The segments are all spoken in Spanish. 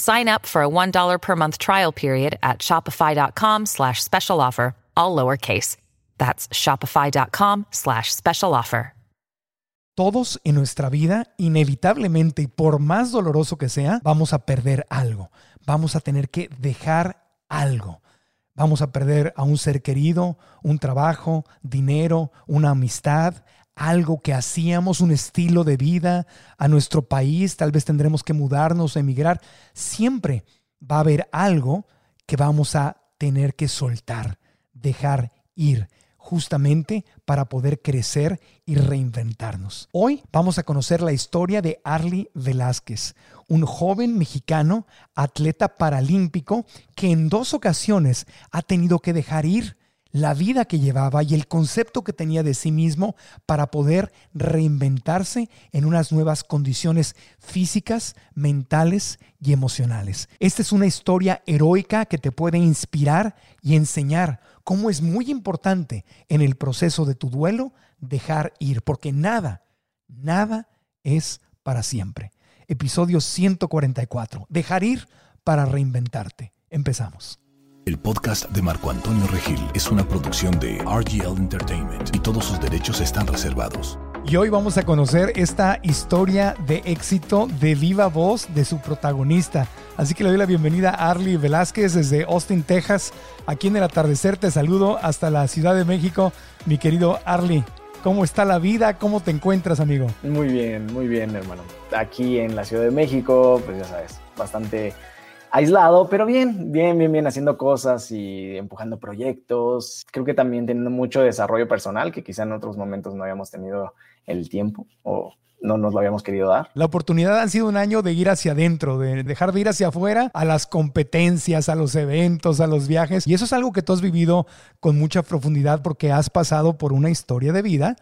Sign up for a $1 per month trial period at shopify.com slash special offer, all lowercase. That's shopify.com slash special offer. Todos en nuestra vida, inevitablemente y por más doloroso que sea, vamos a perder algo. Vamos a tener que dejar algo. Vamos a perder a un ser querido, un trabajo, dinero, una amistad, algo que hacíamos, un estilo de vida a nuestro país, tal vez tendremos que mudarnos, emigrar. Siempre va a haber algo que vamos a tener que soltar, dejar ir, justamente para poder crecer y reinventarnos. Hoy vamos a conocer la historia de Arlie Velázquez, un joven mexicano, atleta paralímpico, que en dos ocasiones ha tenido que dejar ir la vida que llevaba y el concepto que tenía de sí mismo para poder reinventarse en unas nuevas condiciones físicas, mentales y emocionales. Esta es una historia heroica que te puede inspirar y enseñar cómo es muy importante en el proceso de tu duelo dejar ir, porque nada, nada es para siempre. Episodio 144. Dejar ir para reinventarte. Empezamos. El podcast de Marco Antonio Regil es una producción de RGL Entertainment y todos sus derechos están reservados. Y hoy vamos a conocer esta historia de éxito de viva voz de su protagonista. Así que le doy la bienvenida a Arlie Velázquez desde Austin, Texas. Aquí en el atardecer te saludo hasta la Ciudad de México, mi querido Arlie. ¿Cómo está la vida? ¿Cómo te encuentras, amigo? Muy bien, muy bien, hermano. Aquí en la Ciudad de México, pues ya sabes, bastante aislado, pero bien, bien, bien, bien, haciendo cosas y empujando proyectos. Creo que también teniendo mucho desarrollo personal que quizá en otros momentos no habíamos tenido el tiempo o no nos lo habíamos querido dar. La oportunidad ha sido un año de ir hacia adentro, de dejar de ir hacia afuera a las competencias, a los eventos, a los viajes. Y eso es algo que tú has vivido con mucha profundidad porque has pasado por una historia de vida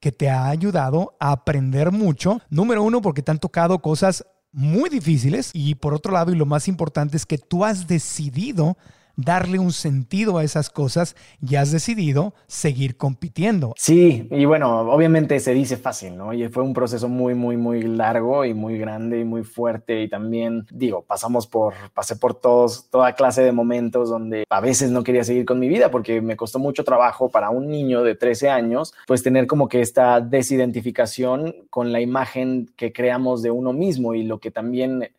que te ha ayudado a aprender mucho. Número uno, porque te han tocado cosas muy difíciles. Y por otro lado, y lo más importante es que tú has decidido darle un sentido a esas cosas y has decidido seguir compitiendo. Sí, y bueno, obviamente se dice fácil, ¿no? Y fue un proceso muy, muy, muy largo y muy grande y muy fuerte y también, digo, pasamos por, pasé por todos, toda clase de momentos donde a veces no quería seguir con mi vida porque me costó mucho trabajo para un niño de 13 años, pues tener como que esta desidentificación con la imagen que creamos de uno mismo y lo que también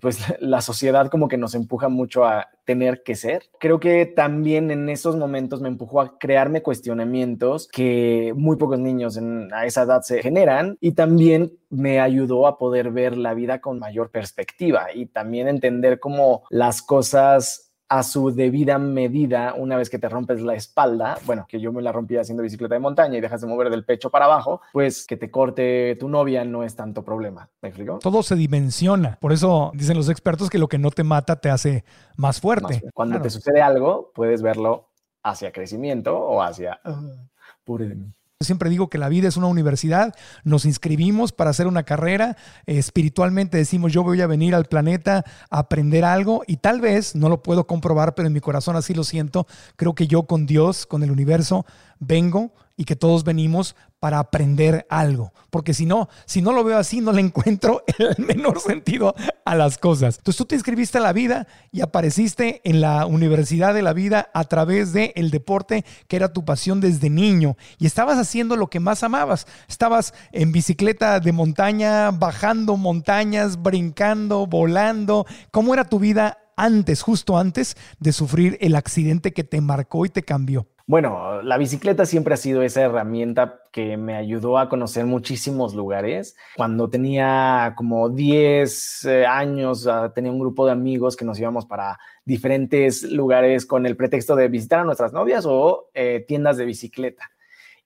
pues la sociedad como que nos empuja mucho a tener que ser. Creo que también en esos momentos me empujó a crearme cuestionamientos que muy pocos niños a esa edad se generan y también me ayudó a poder ver la vida con mayor perspectiva y también entender cómo las cosas a su debida medida una vez que te rompes la espalda, bueno, que yo me la rompí haciendo bicicleta de montaña y dejas de mover del pecho para abajo, pues que te corte tu novia no es tanto problema. ¿Me explico? Todo se dimensiona. Por eso dicen los expertos que lo que no te mata te hace más fuerte. Cuando te sucede algo, puedes verlo hacia crecimiento o hacia... Uh, de mí. Siempre digo que la vida es una universidad, nos inscribimos para hacer una carrera, espiritualmente decimos yo voy a venir al planeta a aprender algo y tal vez, no lo puedo comprobar, pero en mi corazón así lo siento, creo que yo con Dios, con el universo, vengo y que todos venimos para aprender algo. Porque si no, si no lo veo así, no le encuentro el menor sentido a las cosas. Entonces tú te inscribiste a la vida y apareciste en la Universidad de la Vida a través del el deporte que era tu pasión desde niño. Y estabas haciendo lo que más amabas. Estabas en bicicleta de montaña, bajando montañas, brincando, volando. ¿Cómo era tu vida antes, justo antes de sufrir el accidente que te marcó y te cambió? Bueno, la bicicleta siempre ha sido esa herramienta que me ayudó a conocer muchísimos lugares. Cuando tenía como 10 eh, años, ah, tenía un grupo de amigos que nos íbamos para diferentes lugares con el pretexto de visitar a nuestras novias o eh, tiendas de bicicleta.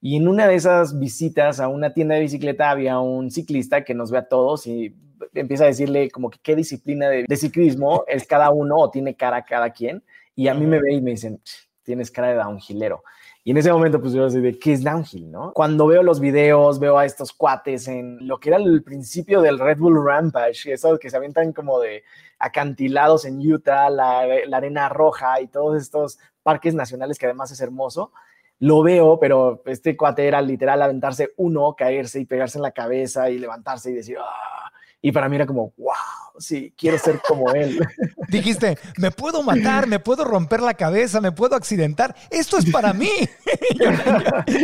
Y en una de esas visitas a una tienda de bicicleta había un ciclista que nos ve a todos y empieza a decirle como que qué disciplina de, de ciclismo es cada uno o tiene cara cada quien. Y a mí me ve y me dicen, tienes cara de downhillero. Y en ese momento, pues yo así de, ¿qué es downhill, no? Cuando veo los videos, veo a estos cuates en lo que era el principio del Red Bull Rampage, esos que se avientan como de acantilados en Utah, la, la arena roja y todos estos parques nacionales que además es hermoso, lo veo, pero este cuate era literal aventarse uno, caerse y pegarse en la cabeza y levantarse y decir, ¡ah! Y para mí era como, wow, sí, quiero ser como él. Dijiste, me puedo matar, me puedo romper la cabeza, me puedo accidentar. Esto es para mí.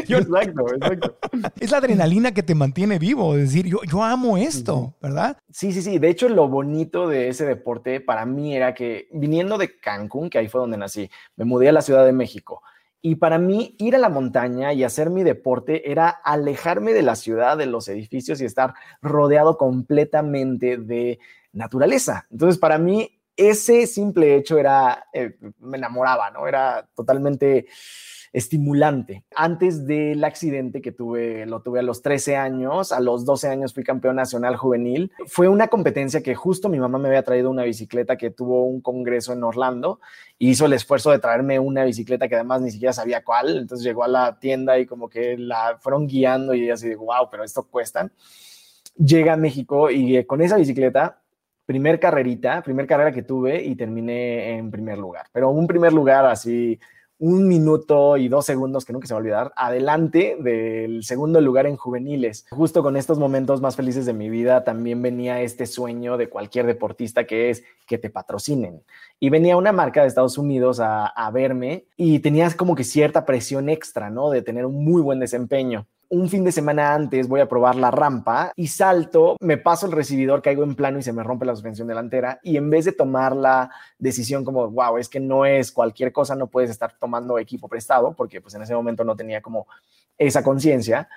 exacto, exacto. Es la adrenalina que te mantiene vivo, es decir, yo, yo amo esto, ¿verdad? Sí, sí, sí. De hecho, lo bonito de ese deporte para mí era que viniendo de Cancún, que ahí fue donde nací, me mudé a la Ciudad de México y para mí, ir a la montaña y hacer mi deporte era alejarme de la ciudad, de los edificios y estar rodeado completamente de naturaleza. Entonces, para mí, ese simple hecho era, eh, me enamoraba, ¿no? Era totalmente estimulante. Antes del accidente que tuve, lo tuve a los 13 años, a los 12 años fui campeón nacional juvenil. Fue una competencia que justo mi mamá me había traído una bicicleta que tuvo un congreso en Orlando y hizo el esfuerzo de traerme una bicicleta que además ni siquiera sabía cuál. Entonces llegó a la tienda y como que la fueron guiando y así de, wow, pero esto cuestan. Llega a México y eh, con esa bicicleta primer carrerita, primer carrera que tuve y terminé en primer lugar. Pero un primer lugar así un minuto y dos segundos que nunca se va a olvidar, adelante del segundo lugar en juveniles. Justo con estos momentos más felices de mi vida también venía este sueño de cualquier deportista que es que te patrocinen. Y venía una marca de Estados Unidos a, a verme y tenías como que cierta presión extra, ¿no? De tener un muy buen desempeño un fin de semana antes voy a probar la rampa y salto, me paso el recibidor, caigo en plano y se me rompe la suspensión delantera. Y en vez de tomar la decisión como, wow, es que no es cualquier cosa, no puedes estar tomando equipo prestado, porque pues en ese momento no tenía como esa conciencia.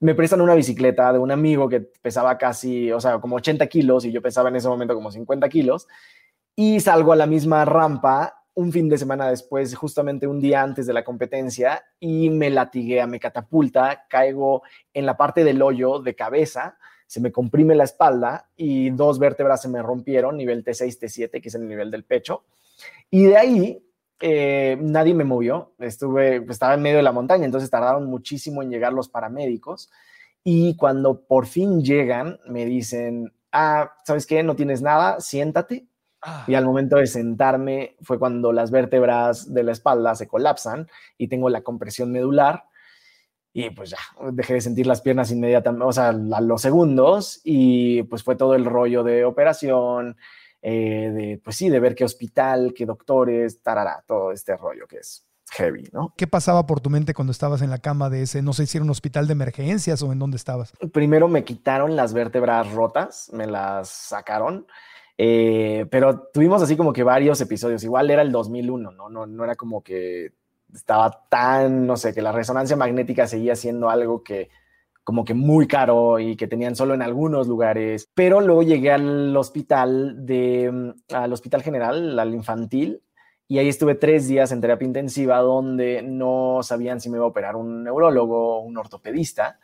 Me prestan una bicicleta de un amigo que pesaba casi, o sea, como 80 kilos y yo pesaba en ese momento como 50 kilos. Y salgo a la misma rampa un fin de semana después, justamente un día antes de la competencia, y me latiguea, me catapulta, caigo en la parte del hoyo de cabeza, se me comprime la espalda y dos vértebras se me rompieron, nivel T6, T7, que es el nivel del pecho. Y de ahí eh, nadie me movió, estuve, estaba en medio de la montaña, entonces tardaron muchísimo en llegar los paramédicos. Y cuando por fin llegan, me dicen, ah, ¿sabes qué? No tienes nada, siéntate y al momento de sentarme fue cuando las vértebras de la espalda se colapsan y tengo la compresión medular. Y pues ya, dejé de sentir las piernas inmediatamente, o sea, a los segundos. Y pues fue todo el rollo de operación, eh, de, pues sí, de ver qué hospital, qué doctores, tarará, todo este rollo que es heavy, ¿no? ¿Qué pasaba por tu mente cuando estabas en la cama de ese, no sé si era un hospital de emergencias o en dónde estabas? Primero me quitaron las vértebras rotas, me las sacaron eh, pero tuvimos así como que varios episodios. Igual era el 2001, ¿no? No, no era como que estaba tan, no sé, que la resonancia magnética seguía siendo algo que como que muy caro y que tenían solo en algunos lugares. Pero luego llegué al hospital de, mm, al hospital general, al infantil, y ahí estuve tres días en terapia intensiva donde no sabían si me iba a operar un neurólogo o un ortopedista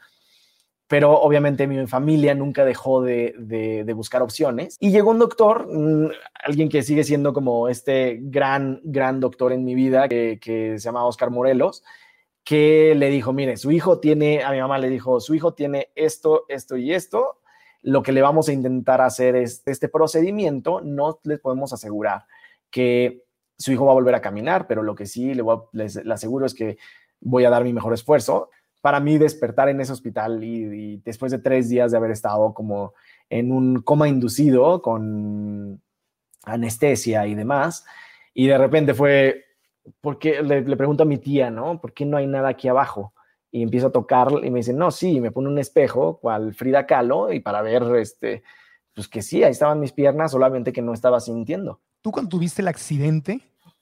pero obviamente mi familia nunca dejó de, buscar opciones. Y llegó un doctor, mm, alguien que sigue siendo como este gran, gran doctor en mi vida, que, se llama Oscar Morelos, que le dijo, mire, su hijo tiene, a mi mamá le dijo, su hijo tiene esto, esto y esto, lo que le vamos a intentar hacer es este procedimiento, no les podemos asegurar que su hijo va a volver a caminar, pero lo que sí le, les, aseguro es que voy a dar mi mejor esfuerzo. Para mí despertar en ese hospital y, después de tres días de haber estado como en un coma inducido con anestesia y demás, y de repente fue, porque le, le, pregunto a mi tía, ¿no? ¿Por qué no hay nada aquí abajo? Y empiezo a tocar y me dice, no, sí, me pone un espejo, cual Frida Kahlo, y para ver, este, pues que sí, ahí estaban mis piernas, solamente que no estaba sintiendo. Tú cuando tuviste el accidente,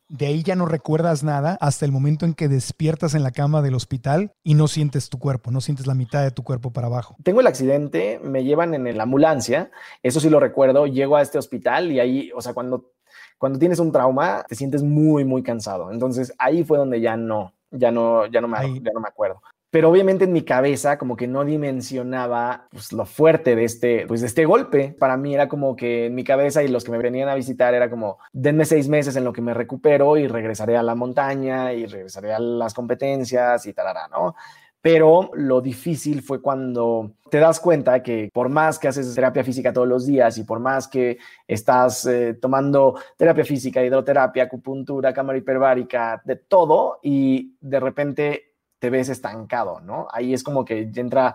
de ahí ya no recuerdas nada hasta el momento en que despiertas en la cama del hospital y no sientes tu cuerpo, no sientes la mitad de tu cuerpo para abajo. Tengo el accidente, me llevan en la ambulancia, eso sí lo recuerdo, llego a este hospital y ahí, o sea, cuando cuando tienes un trauma, te sientes muy, muy cansado. Entonces ahí fue donde ya no, ya no, ya no me, ya no me acuerdo. Pero obviamente en mi cabeza como que no dimensionaba pues, lo fuerte de este, pues, de este golpe. Para mí era como que en mi cabeza y los que me venían a visitar era como, denme seis meses en lo que me recupero y regresaré a la montaña y regresaré a las competencias y tal, ¿no? Pero lo difícil fue cuando te das cuenta que por más que haces terapia física todos los días y por más que estás eh, tomando terapia física, hidroterapia, acupuntura, cámara hiperbárica, de todo, y de repente te ves estancado, ¿no? Ahí es como que entra,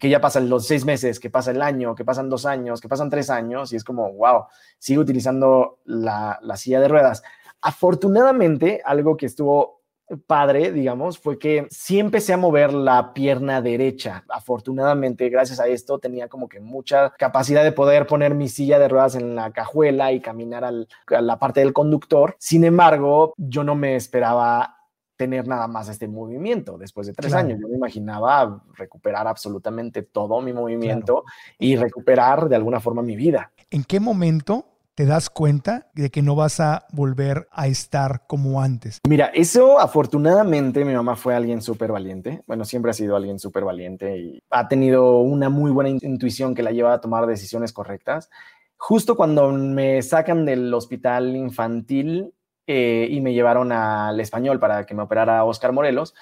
que ya pasan los seis meses, que pasa el año, que pasan dos años, que pasan tres años, y es como, wow, sigo utilizando la, la silla de ruedas. Afortunadamente, algo que estuvo padre, digamos, fue que sí empecé a mover la pierna derecha. Afortunadamente, gracias a esto, tenía como que mucha capacidad de poder poner mi silla de ruedas en la cajuela y caminar a la parte del conductor. Sin embargo, yo no me esperaba tener nada más este movimiento después de tres años. Yo me imaginaba recuperar absolutamente todo mi movimiento y recuperar de alguna forma mi vida. ¿En qué momento te das cuenta de que no vas a volver a estar como antes. Mira, eso afortunadamente mi mamá fue alguien súper valiente. Bueno, siempre ha sido alguien súper valiente y ha tenido una muy buena intuición que la lleva a tomar decisiones correctas. Justo cuando me sacan del hospital infantil eh, y me llevaron al español para que me operara Oscar Morelos,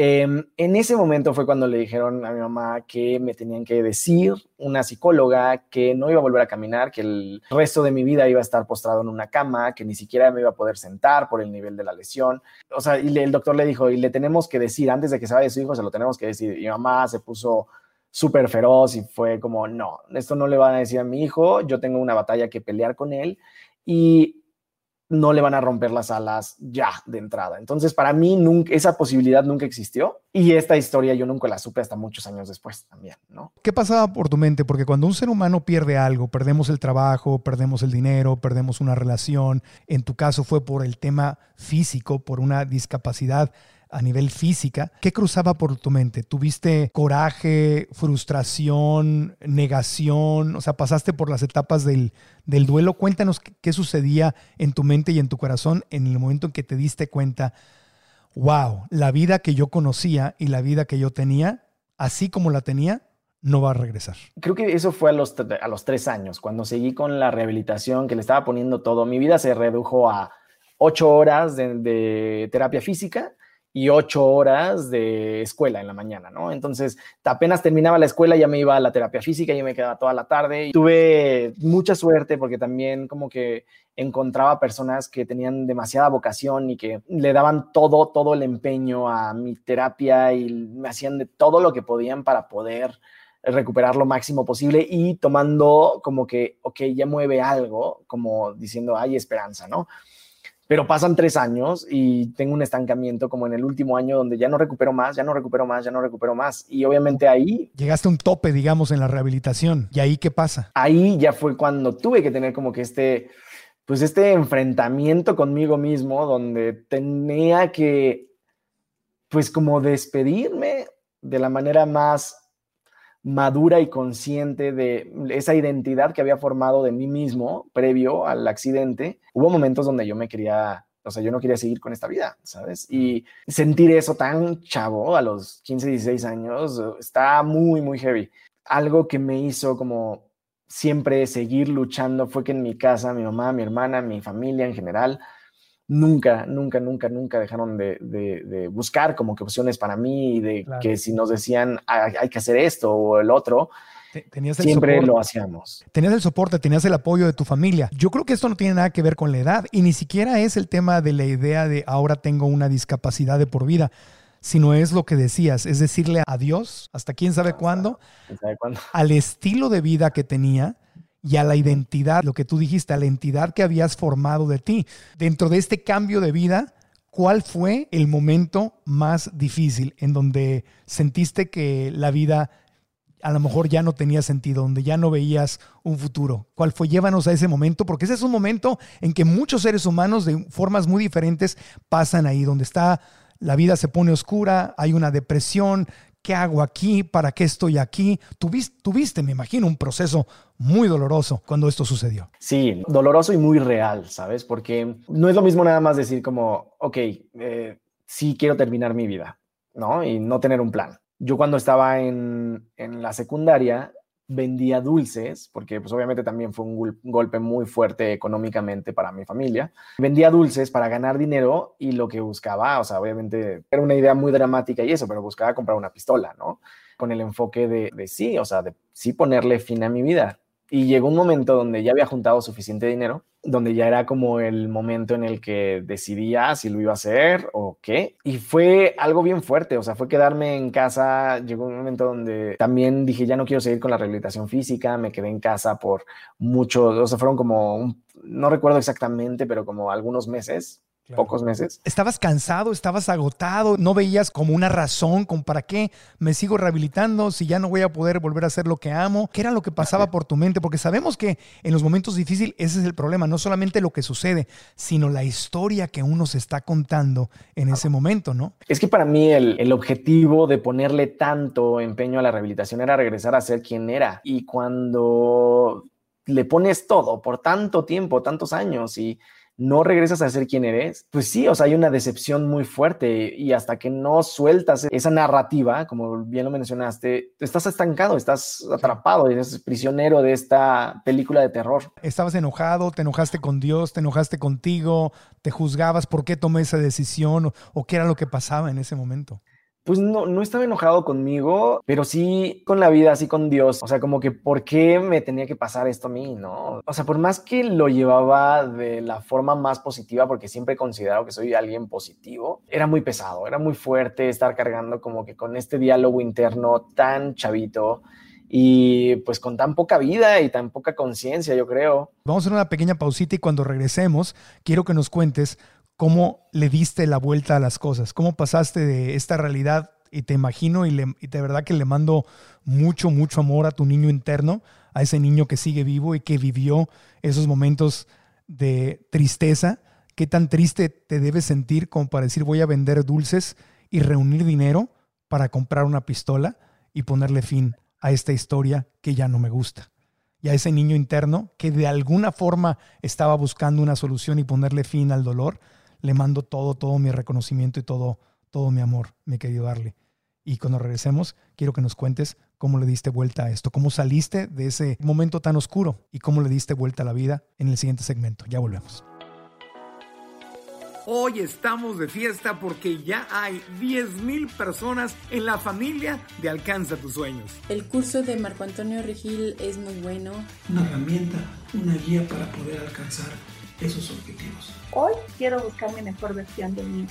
Em, en ese momento fue cuando le dijeron a mi mamá que me tenían que decir una psicóloga que no iba a volver a caminar, que el resto de mi vida iba a estar postrado en una cama, que ni siquiera me iba a poder sentar por el nivel de la lesión. O sea, y el doctor le dijo, y le tenemos que decir, antes de que se vaya su hijo, se lo tenemos que decir. Y mi mamá se puso súper feroz y fue como, no, esto no le van a decir a mi hijo, yo tengo una batalla que pelear con él. Y no le van a romper las alas ya de entrada. Entonces, para mí, nunca, esa posibilidad nunca existió y esta historia yo nunca la supe hasta muchos años después también, ¿no? ¿Qué pasaba por tu mente? Porque cuando un ser humano pierde algo, perdemos el trabajo, perdemos el dinero, perdemos una relación, en tu caso fue por el tema físico, por una discapacidad a nivel física, ¿qué cruzaba por tu mente? ¿Tuviste coraje, frustración, negación? O sea, pasaste por las etapas del, del duelo. Cuéntanos qué, sucedía en tu mente y en tu corazón en el momento en que te diste cuenta, wow, la vida que yo conocía y la vida que yo tenía, así como la tenía, no va a regresar. Creo que eso fue a los, a los tres años, cuando seguí con la rehabilitación, que le estaba poniendo todo. Mi vida se redujo a ocho horas de terapia física y ocho horas de escuela en la mañana, ¿no? Entonces, apenas terminaba la escuela, ya me iba a la terapia física, ya me quedaba toda la tarde. Y tuve mucha suerte porque también como que encontraba personas que tenían demasiada vocación y que le daban todo, todo el empeño a mi terapia y me hacían de todo lo que podían para poder recuperar lo máximo posible y tomando como que, ok, ya mueve algo, como diciendo, hay esperanza, ¿no? Pero pasan tres años y tengo un estancamiento como en el último año donde ya no recupero más, ya no recupero más, ya no recupero más. Y obviamente ahí... Llegaste a un tope, digamos, en la rehabilitación. ¿Y ahí qué pasa? Ahí ya fue cuando tuve que tener como que este, pues este enfrentamiento conmigo mismo donde tenía que, pues como despedirme de la manera más madura y consciente de esa identidad que había formado de mí mismo previo al accidente, hubo momentos donde yo me quería, o sea, yo no quería seguir con esta vida, ¿sabes? Y sentir eso tan chavo a los 15, 16 años está muy, muy heavy. Algo que me hizo como siempre seguir luchando fue que en mi casa, mi mamá, mi hermana, mi familia en general, nunca, nunca, nunca, nunca dejaron de, buscar como que opciones para mí y de que si nos decían hay, que hacer esto o el otro, siempre lo hacíamos. Tenías el soporte, tenías el apoyo de tu familia. Yo creo que esto no tiene nada que ver con la edad y ni siquiera es el tema de la idea de ahora tengo una discapacidad de por vida sino es lo que decías, es decirle adiós hasta quién sabe cuándo, sabe cuándo, al estilo de vida que tenía y a la identidad, lo que tú dijiste, a la entidad que habías formado de ti. Dentro de este cambio de vida, ¿cuál fue el momento más difícil en donde sentiste que la vida a lo mejor ya no tenía sentido, donde ya no veías un futuro? ¿Cuál fue? Llévanos a ese momento, porque ese es un momento en que muchos seres humanos de formas muy diferentes pasan ahí, donde está la vida se pone oscura, hay una depresión, ¿qué hago aquí? ¿Para qué estoy aquí? Tuviste, me imagino, un proceso muy doloroso cuando esto sucedió. Sí, doloroso y muy real, ¿sabes? Porque no es lo mismo nada más decir como, ok, eh, sí quiero terminar mi vida, ¿no? Y no tener un plan. Yo cuando estaba en, en la secundaria, vendía dulces, porque pues obviamente también fue un golpe muy fuerte económicamente para mi familia. Vendía dulces para ganar dinero y lo que buscaba, o sea, obviamente era una idea muy dramática y eso, pero buscaba comprar una pistola, ¿no? Con el enfoque de, de sí, o sea, de sí ponerle fin a mi vida. Y llegó un momento donde ya había juntado suficiente dinero, donde ya era como el momento en el que decidía si lo iba a hacer o qué. Y fue algo bien fuerte, o sea, fue quedarme en casa. Llegó un momento donde también dije, ya no quiero seguir con la rehabilitación física, me quedé en casa por mucho, o sea, fueron como, no recuerdo exactamente, pero como algunos meses pocos meses. Estabas cansado, estabas agotado, no veías como una razón, con para qué me sigo rehabilitando si ya no voy a poder volver a hacer lo que amo. ¿Qué era lo que pasaba por tu mente? Porque sabemos que en los momentos difíciles ese es el problema, no solamente lo que sucede, sino la historia que uno se está contando en ese momento, ¿no? Es que para mí el, el objetivo de ponerle tanto empeño a la rehabilitación era regresar a ser quien era. Y cuando le pones todo por tanto tiempo, tantos años y no regresas a ser quien eres, pues sí, o sea, hay una decepción muy fuerte y hasta que no sueltas esa narrativa, como bien lo mencionaste, estás estancado, estás atrapado, eres prisionero de esta película de terror. Estabas enojado, te enojaste con Dios, te enojaste contigo, te juzgabas por qué tomé esa decisión o, o qué era lo que pasaba en ese momento pues no, no estaba enojado conmigo, pero sí con la vida, sí con Dios. O sea, como que por qué me tenía que pasar esto a mí, ¿no? O sea, por más que lo llevaba de la forma más positiva, porque siempre he considerado que soy alguien positivo, era muy pesado, era muy fuerte estar cargando como que con este diálogo interno tan chavito y pues con tan poca vida y tan poca conciencia, yo creo. Vamos a hacer una pequeña pausita y cuando regresemos, quiero que nos cuentes cómo le diste la vuelta a las cosas, cómo pasaste de esta realidad y te imagino y, de verdad que le mando mucho, mucho amor a tu niño interno, a ese niño que sigue vivo y que vivió esos momentos de tristeza. ¿Qué tan triste te debes sentir como para decir voy a vender dulces y reunir dinero para comprar una pistola y ponerle fin a esta historia que ya no me gusta? Y a ese niño interno que de alguna forma estaba buscando una solución y ponerle fin al dolor, le mando todo, todo mi reconocimiento y todo, todo mi amor, mi querido Darle. Y cuando regresemos, quiero que nos cuentes cómo le diste vuelta a esto, cómo saliste de ese momento tan oscuro y cómo le diste vuelta a la vida en el siguiente segmento. Ya volvemos. Hoy estamos de fiesta porque ya hay 10.000 personas en la familia de Alcanza tus sueños. El curso de Marco Antonio Regil es muy bueno. Una herramienta, una guía para poder alcanzar esos objetivos. Hoy quiero buscar mi mejor versión de mí.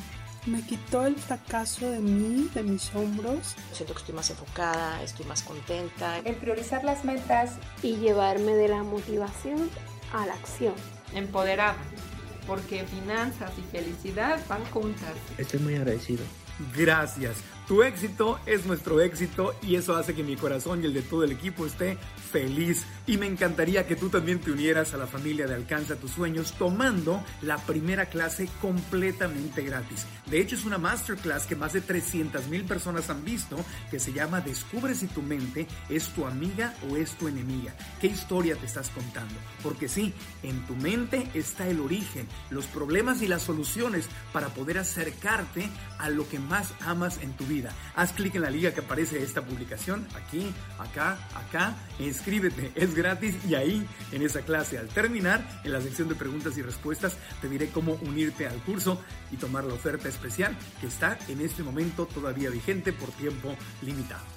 Me quitó el fracaso de mí, de mis hombros. Siento que estoy más enfocada, estoy más contenta. El priorizar las metas y llevarme de la motivación a la acción. Empoderar, porque finanzas y felicidad van juntas. Estoy muy agradecido. Gracias. Tu éxito es nuestro éxito y eso hace que mi corazón y el de todo el equipo esté feliz y me encantaría que tú también te unieras a la familia de Alcanza tus sueños tomando la primera clase completamente gratis. De hecho es una masterclass que más de 300 mil personas han visto que se llama Descubre si tu mente es tu amiga o es tu enemiga. ¿Qué historia te estás contando? Porque sí, en tu mente está el origen, los problemas y las soluciones para poder acercarte a lo que más amas en tu vida. Haz clic en la liga que aparece esta publicación, aquí, acá, acá, inscríbete, es gratis y ahí, en esa clase, al terminar, en la sección de preguntas y respuestas, te diré cómo unirte al curso y tomar la oferta especial que está en este momento todavía vigente por tiempo limitado.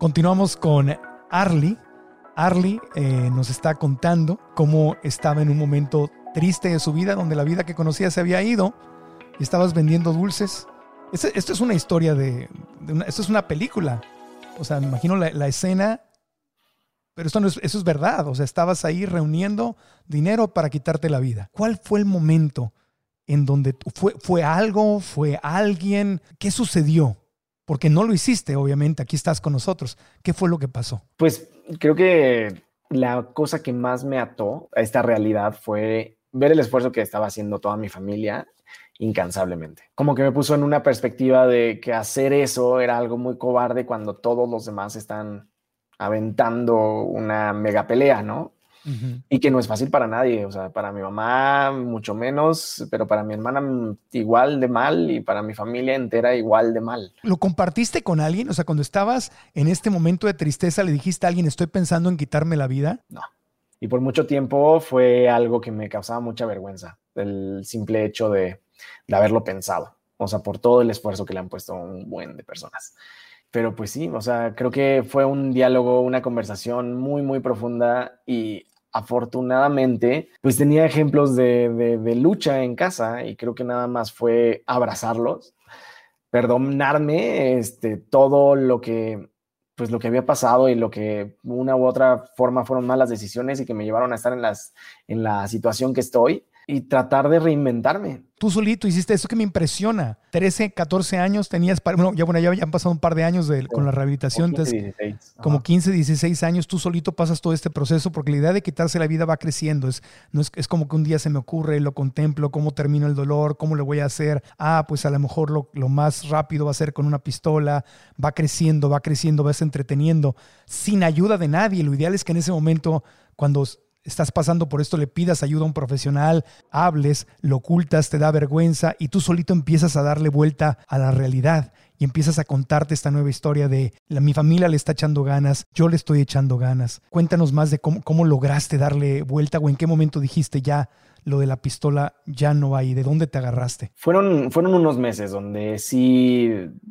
Continuamos con Arlie. Arlie eh, nos está contando cómo estaba en un momento triste de su vida, donde la vida que conocía se había ido y estabas vendiendo dulces. Esto es una historia de, esto es una película. O sea, me imagino la, escena, pero esto no es, eso es verdad. O sea, estabas ahí reuniendo dinero para quitarte la vida. ¿Cuál fue el momento en donde fue, fue algo, fue alguien? ¿Qué sucedió? Porque no lo hiciste, obviamente. Aquí estás con nosotros. ¿Qué fue lo que pasó? Pues creo que la cosa que más me ató a esta realidad fue ver el esfuerzo que estaba haciendo toda mi familia incansablemente. Como que me puso en una perspectiva de que hacer eso era algo muy cobarde cuando todos los demás están aventando una mega pelea, ¿no? Y que no es fácil para nadie, o sea, para mi mamá mucho menos, pero para mi hermana igual de mal y para mi familia entera igual de mal. ¿Lo compartiste con alguien? O sea, cuando estabas en este momento de tristeza, le dijiste a alguien, estoy pensando en quitarme la vida. No. Y por mucho tiempo fue algo que me causaba mucha vergüenza, el simple hecho de, de haberlo pensado, o sea, por todo el esfuerzo que le han puesto un buen de personas. Pero pues sí, o sea, creo que fue un diálogo, una conversación muy, muy profunda y afortunadamente, pues tenía ejemplos de, de, lucha en casa y creo que nada más fue abrazarlos, perdonarme este, todo lo que pues lo que había pasado y lo que una u otra forma fueron malas decisiones y que me llevaron a estar en, las, en la situación que estoy y tratar de reinventarme. Tú solito hiciste eso que me impresiona. 13, 14 años tenías, bueno, ya, bueno, ya, ya han pasado un par de años de, con la rehabilitación. Como 15, entonces, 16. como Ajá. 15, 16 años, tú solito pasas todo este proceso porque la idea de quitarse la vida va creciendo. Es, no es, es como que un día se me ocurre, lo contemplo, cómo termino el dolor, cómo le voy a hacer. Ah, pues a lo mejor lo, lo más rápido va a ser con una pistola. Va creciendo, va creciendo, vas entreteniendo sin ayuda de nadie. Lo ideal es que en ese momento, cuando estás pasando por esto, le pidas ayuda a un profesional, hables, lo ocultas, te da vergüenza y tú solito empiezas a darle vuelta a la realidad y empiezas a contarte esta nueva historia de la, mi familia le está echando ganas, yo le estoy echando ganas. Cuéntanos más de cómo, lograste darle vuelta o en qué momento dijiste ya lo de la pistola ya no va y de dónde te agarraste. Fueron, fueron unos meses donde sí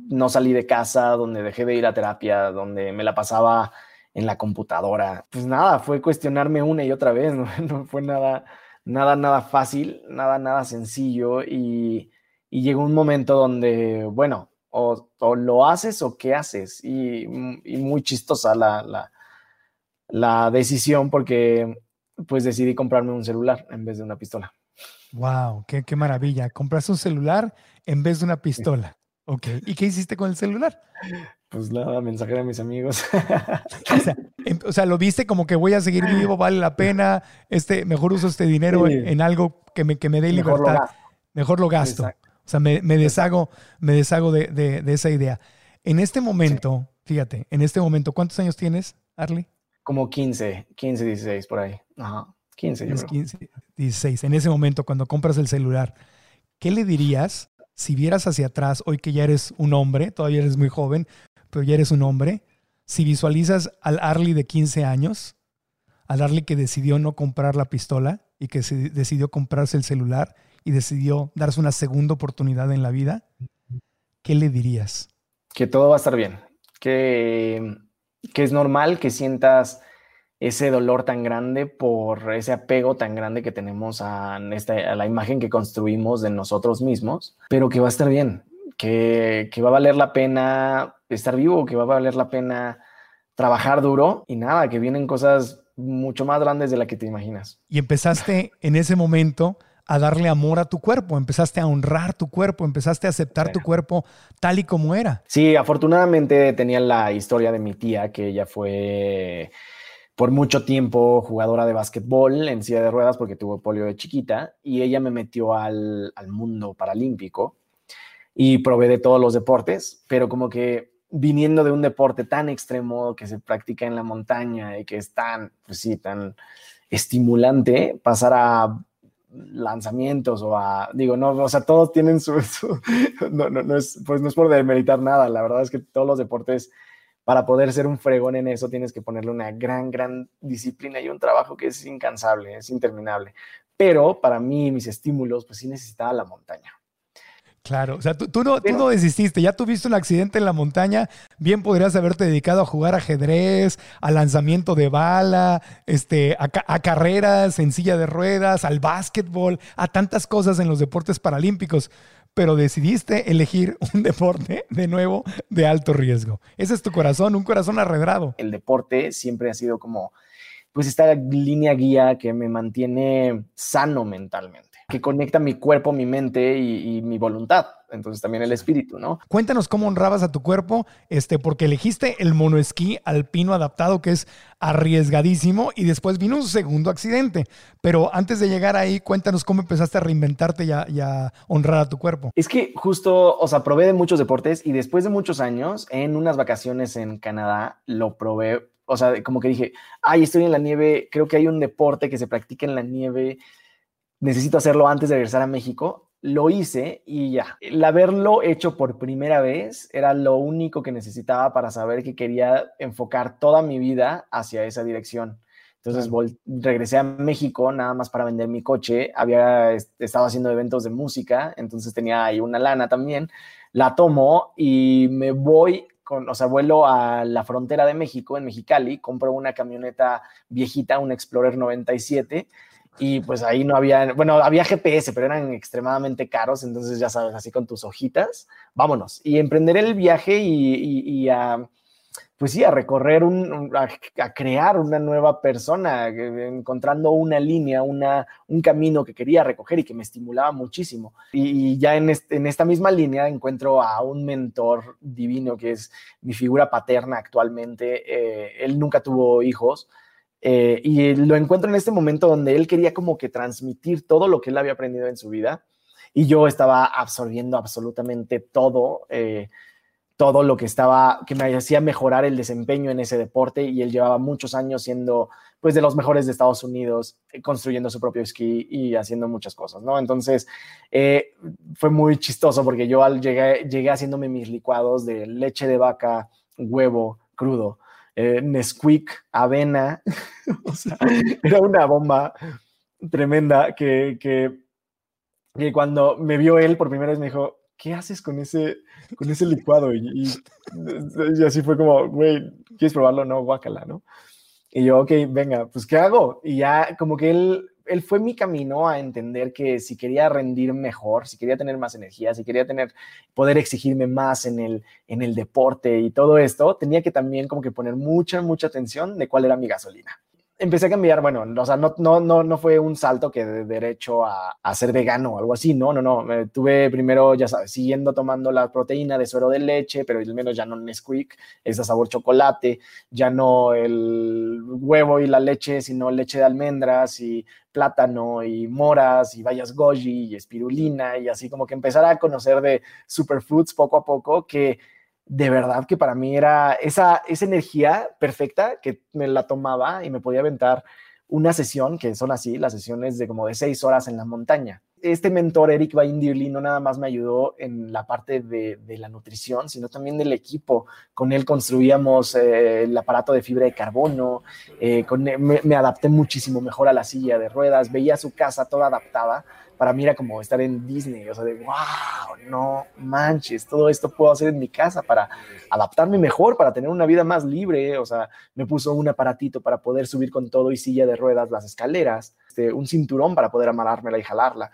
no salí de casa, donde dejé de ir a terapia, donde me la pasaba en la computadora. Pues nada, fue cuestionarme una y otra vez, no, no fue nada, nada, nada fácil, nada, nada sencillo y, y llegó un momento donde, bueno, o, o, lo haces o qué haces y, y muy chistosa la, la, la, decisión porque pues decidí comprarme un celular en vez de una pistola. Wow, qué, qué maravilla. Compraste un celular en vez de una pistola. Ok, ¿y qué hiciste con el celular? Pues nada, mensaje a mis amigos. o, sea, en, o, sea, lo viste como que voy a seguir vivo, vale la pena, este, mejor uso este dinero sí. en, en, algo que me, que me dé mejor libertad. Lo mejor lo gasto. Exacto. O sea, me, me deshago, me deshago de, de, de, esa idea. En este momento, sí. fíjate, en este momento, ¿cuántos años tienes, Arlie? Como 15, 15, 16 por ahí. Ajá, 15, yo creo. 15, 16. En ese momento, cuando compras el celular, ¿qué le dirías si vieras hacia atrás, hoy que ya eres un hombre, todavía eres muy joven, pero ya eres un hombre, si visualizas al Arlie de 15 años, al Arlie que decidió no comprar la pistola y que se decidió comprarse el celular y decidió darse una segunda oportunidad en la vida, ¿qué le dirías? Que todo va a estar bien, que, que es normal que sientas ese dolor tan grande por ese apego tan grande que tenemos a, esta, a la imagen que construimos de nosotros mismos, pero que va a estar bien, que, que, va a valer la pena estar vivo, que va a valer la pena trabajar duro y nada, que vienen cosas mucho más grandes de las que te imaginas. Y empezaste en ese momento a darle amor a tu cuerpo, empezaste a honrar tu cuerpo, empezaste a aceptar tu cuerpo tal y como era. Sí, afortunadamente tenía la historia de mi tía, que ella fue por mucho tiempo jugadora de básquetbol en silla de ruedas porque tuvo polio de chiquita y ella me metió al, al mundo paralímpico y probé de todos los deportes, pero como que viniendo de un deporte tan extremo que se practica en la montaña y que es tan, pues sí, tan estimulante, pasar a lanzamientos o a, digo, no, o sea, todos tienen su, no, no, no, es, pues no es por demeritar nada, la verdad es que todos los deportes, para poder ser un fregón en eso, tienes que ponerle una gran, gran disciplina y un trabajo que es incansable, es interminable. Pero para mí, mis estímulos, pues sí necesitaba la montaña. Claro, o sea, tú, no, tú no desististe, ya tuviste un accidente en la montaña, bien podrías haberte dedicado a jugar ajedrez, al lanzamiento de bala, este, a, a, carreras en silla de ruedas, al básquetbol, a tantas cosas en los deportes paralímpicos, pero decidiste elegir un deporte de nuevo de alto riesgo. Ese es tu corazón, un corazón arredrado. El deporte siempre ha sido como, pues esta línea guía que me mantiene sano mentalmente que conecta mi cuerpo, mi mente y, mi voluntad. Entonces también el espíritu, ¿no? Cuéntanos cómo honrabas a tu cuerpo, este, porque elegiste el monoesquí alpino adaptado, que es arriesgadísimo, y después vino un segundo accidente. Pero antes de llegar ahí, cuéntanos cómo empezaste a reinventarte y a, y a honrar a tu cuerpo. Es que justo, o sea, probé de muchos deportes y después de muchos años, en unas vacaciones en Canadá, lo probé o sea, como que dije, ay, estoy en la nieve, creo que hay un deporte que se practica en la nieve, necesito hacerlo antes de regresar a México. Lo hice y ya. El haberlo hecho por primera vez era lo único que necesitaba para saber que quería enfocar toda mi vida hacia esa dirección. Entonces regresé a México nada más para vender mi coche. Había estado haciendo eventos de música, entonces tenía ahí una lana también. La tomo y me voy con, o sea, vuelo a la frontera de México, en Mexicali, compro una camioneta viejita, un Explorer 97 y pues ahí no había, bueno, había GPS, pero eran extremadamente caros, entonces ya sabes, así con tus hojitas, vámonos. Y emprender el viaje y, a, pues sí, a recorrer, un, a, crear una nueva persona, encontrando una línea, una, un camino que quería recoger y que me estimulaba muchísimo. Y, ya en, en esta misma línea encuentro a un mentor divino que es mi figura paterna actualmente. Eh, él nunca tuvo hijos eh, y lo encuentro en este momento donde él quería como que transmitir todo lo que él había aprendido en su vida y yo estaba absorbiendo absolutamente todo, eh, todo lo que estaba, que me hacía mejorar el desempeño en ese deporte y él llevaba muchos años siendo pues de los mejores de Estados Unidos, eh, construyendo su propio esquí y haciendo muchas cosas, ¿no? Entonces fue muy chistoso porque yo al llegué, llegué haciéndome mis licuados de leche de vaca, huevo crudo eh, Nesquik, avena, o sea, era una bomba tremenda que, que, cuando me vio él por primera vez me dijo, ¿qué haces con ese, con ese licuado? Y, y, así fue como, güey, ¿quieres probarlo? No, guácala, ¿no? Y yo, ok, venga, pues ¿qué hago? Y ya como que él él fue mi camino a entender que si quería rendir mejor, si quería tener más energía, si quería tener, poder exigirme más en el, en el deporte y todo esto, tenía que también como que poner mucha, mucha atención de cuál era mi gasolina empecé a cambiar, bueno, o sea, no, no, no, no fue un salto que de derecho a, a ser vegano o algo así, no, no, no. Tuve primero, ya sabes, siguiendo tomando la proteína de suero de leche, pero al menos ya no Nesquik, es a sabor chocolate, ya no el huevo y la leche, sino leche de almendras y plátano y moras y bayas goji y espirulina y así como que empezar a conocer de superfoods poco a poco que de verdad que para mí era esa, esa energía perfecta que me la tomaba y me podía aventar una sesión, que son así, las sesiones de como de seis horas en la montaña. Este mentor, Eric Baindirli, no nada más me ayudó en la parte de, la nutrición, sino también del equipo. Con él construíamos eh, el aparato de fibra de carbono, eh, me, me adapté muchísimo mejor a la silla de ruedas, veía su casa toda adaptada para mí era como estar en Disney, o sea, de wow, no manches, todo esto puedo hacer en mi casa para adaptarme mejor, para tener una vida más libre, o sea, me puso un aparatito para poder subir con todo y silla de ruedas las escaleras, este, un cinturón para poder amarrármela y jalarla.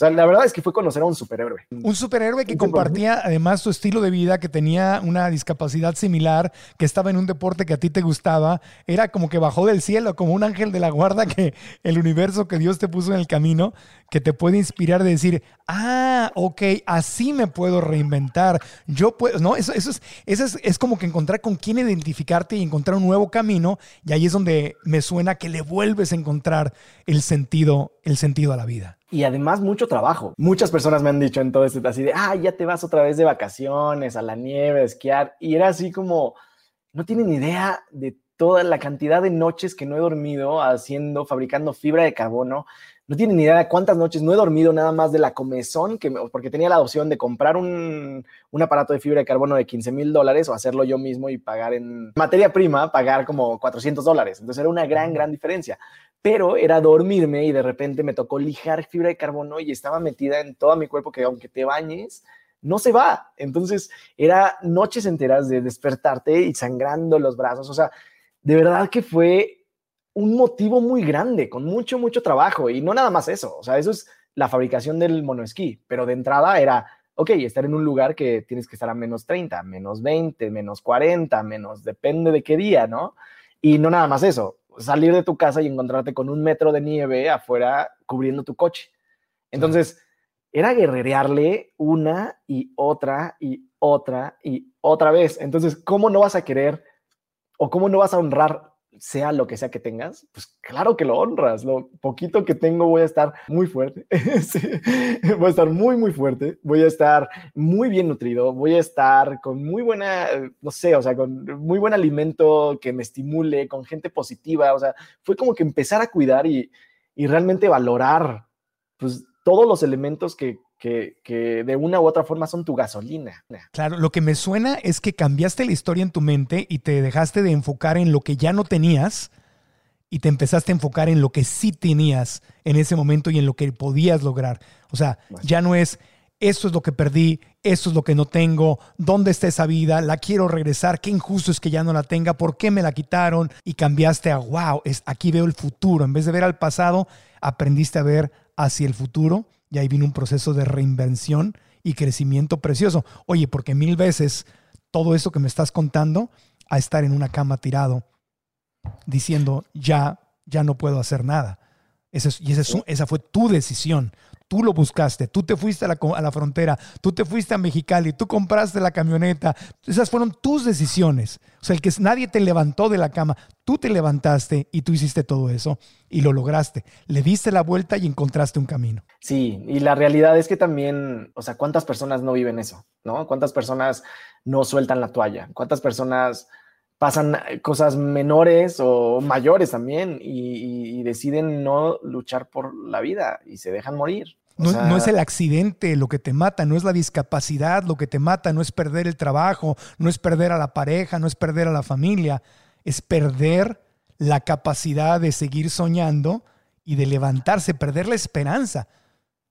O sea, la verdad es que fue conocer a un superhéroe. Un superhéroe que compartía además su estilo de vida, que tenía una discapacidad similar, que estaba en un deporte que a ti te gustaba. Era como que bajó del cielo, como un ángel de la guarda que el universo que Dios te puso en el camino, que te puede inspirar de decir, ah, ok, así me puedo reinventar. Yo puedo, ¿no? Eso, eso, es, eso es, es como que encontrar con quién identificarte y encontrar un nuevo camino. Y ahí es donde me suena que le vuelves a encontrar el sentido, el sentido a la vida. Y además mucho trabajo. Muchas personas me han dicho en todo esto así de, ah, ya te vas otra vez de vacaciones, a la nieve, a esquiar. Y era así como, no tienen idea de toda la cantidad de noches que no he dormido haciendo, fabricando fibra de carbono. No tienen ni idea de cuántas noches no he dormido nada más de la comezón, que porque tenía la opción de comprar un, un aparato de fibra de carbono de 15 mil dólares o hacerlo yo mismo y pagar en materia prima, pagar como 400 dólares. Entonces era una gran, gran diferencia pero era dormirme y de repente me tocó lijar fibra de carbono y estaba metida en todo mi cuerpo que aunque te bañes, no se va. Entonces era noches enteras de despertarte y sangrando los brazos. O sea, de verdad que fue un motivo muy grande, con mucho, mucho trabajo. Y no nada más eso. O sea, eso es la fabricación del monoesquí. Pero de entrada era, ok, estar en un lugar que tienes que estar a menos 30, menos 20, menos 40, menos, depende de qué día, ¿no? Y no nada más eso salir de tu casa y encontrarte con un metro de nieve afuera cubriendo tu coche. Entonces, era guerrerearle una y otra y otra y otra vez. Entonces, ¿cómo no vas a querer o cómo no vas a honrar sea lo que sea que tengas, pues claro que lo honras. Lo poquito que tengo voy a estar muy fuerte. Voy a estar muy, muy fuerte. Voy a estar muy bien nutrido. Voy a estar con muy buena, no sé, o sea, con muy buen alimento que me estimule, con gente positiva. O sea, fue como que empezar a cuidar y, y realmente valorar pues todos los elementos que, que, de una u otra forma son tu gasolina. Claro, lo que me suena es que cambiaste la historia en tu mente y te dejaste de enfocar en lo que ya no tenías y te empezaste a enfocar en lo que sí tenías en ese momento y en lo que podías lograr. O sea, ya no es, esto es lo que perdí, esto es lo que no tengo, ¿dónde está esa vida? La quiero regresar, qué injusto es que ya no la tenga, ¿por qué me la quitaron? Y cambiaste a, wow, es, aquí veo el futuro. En vez de ver al pasado, aprendiste a ver hacia el futuro y ahí vino un proceso de reinvención y crecimiento precioso. Oye, porque mil veces todo eso que me estás contando a estar en una cama tirado diciendo ya, ya no puedo hacer nada. Esa, y esa, esa fue tu decisión. Tú lo buscaste, tú te fuiste a la, a la, frontera, tú te fuiste a Mexicali, tú compraste la camioneta. Esas fueron tus decisiones. O sea, el que nadie te levantó de la cama, tú te levantaste y tú hiciste todo eso y lo lograste. Le diste la vuelta y encontraste un camino. Sí, y la realidad es que también, o sea, ¿cuántas personas no viven eso? ¿No? ¿Cuántas personas no sueltan la toalla? ¿Cuántas personas pasan cosas menores o mayores también y, y deciden no luchar por la vida y se dejan morir? No, es el accidente lo que te mata, no es la discapacidad lo que te mata, no es perder el trabajo, no es perder a la pareja, no es perder a la familia, es perder la capacidad de seguir soñando y de levantarse, perder la esperanza.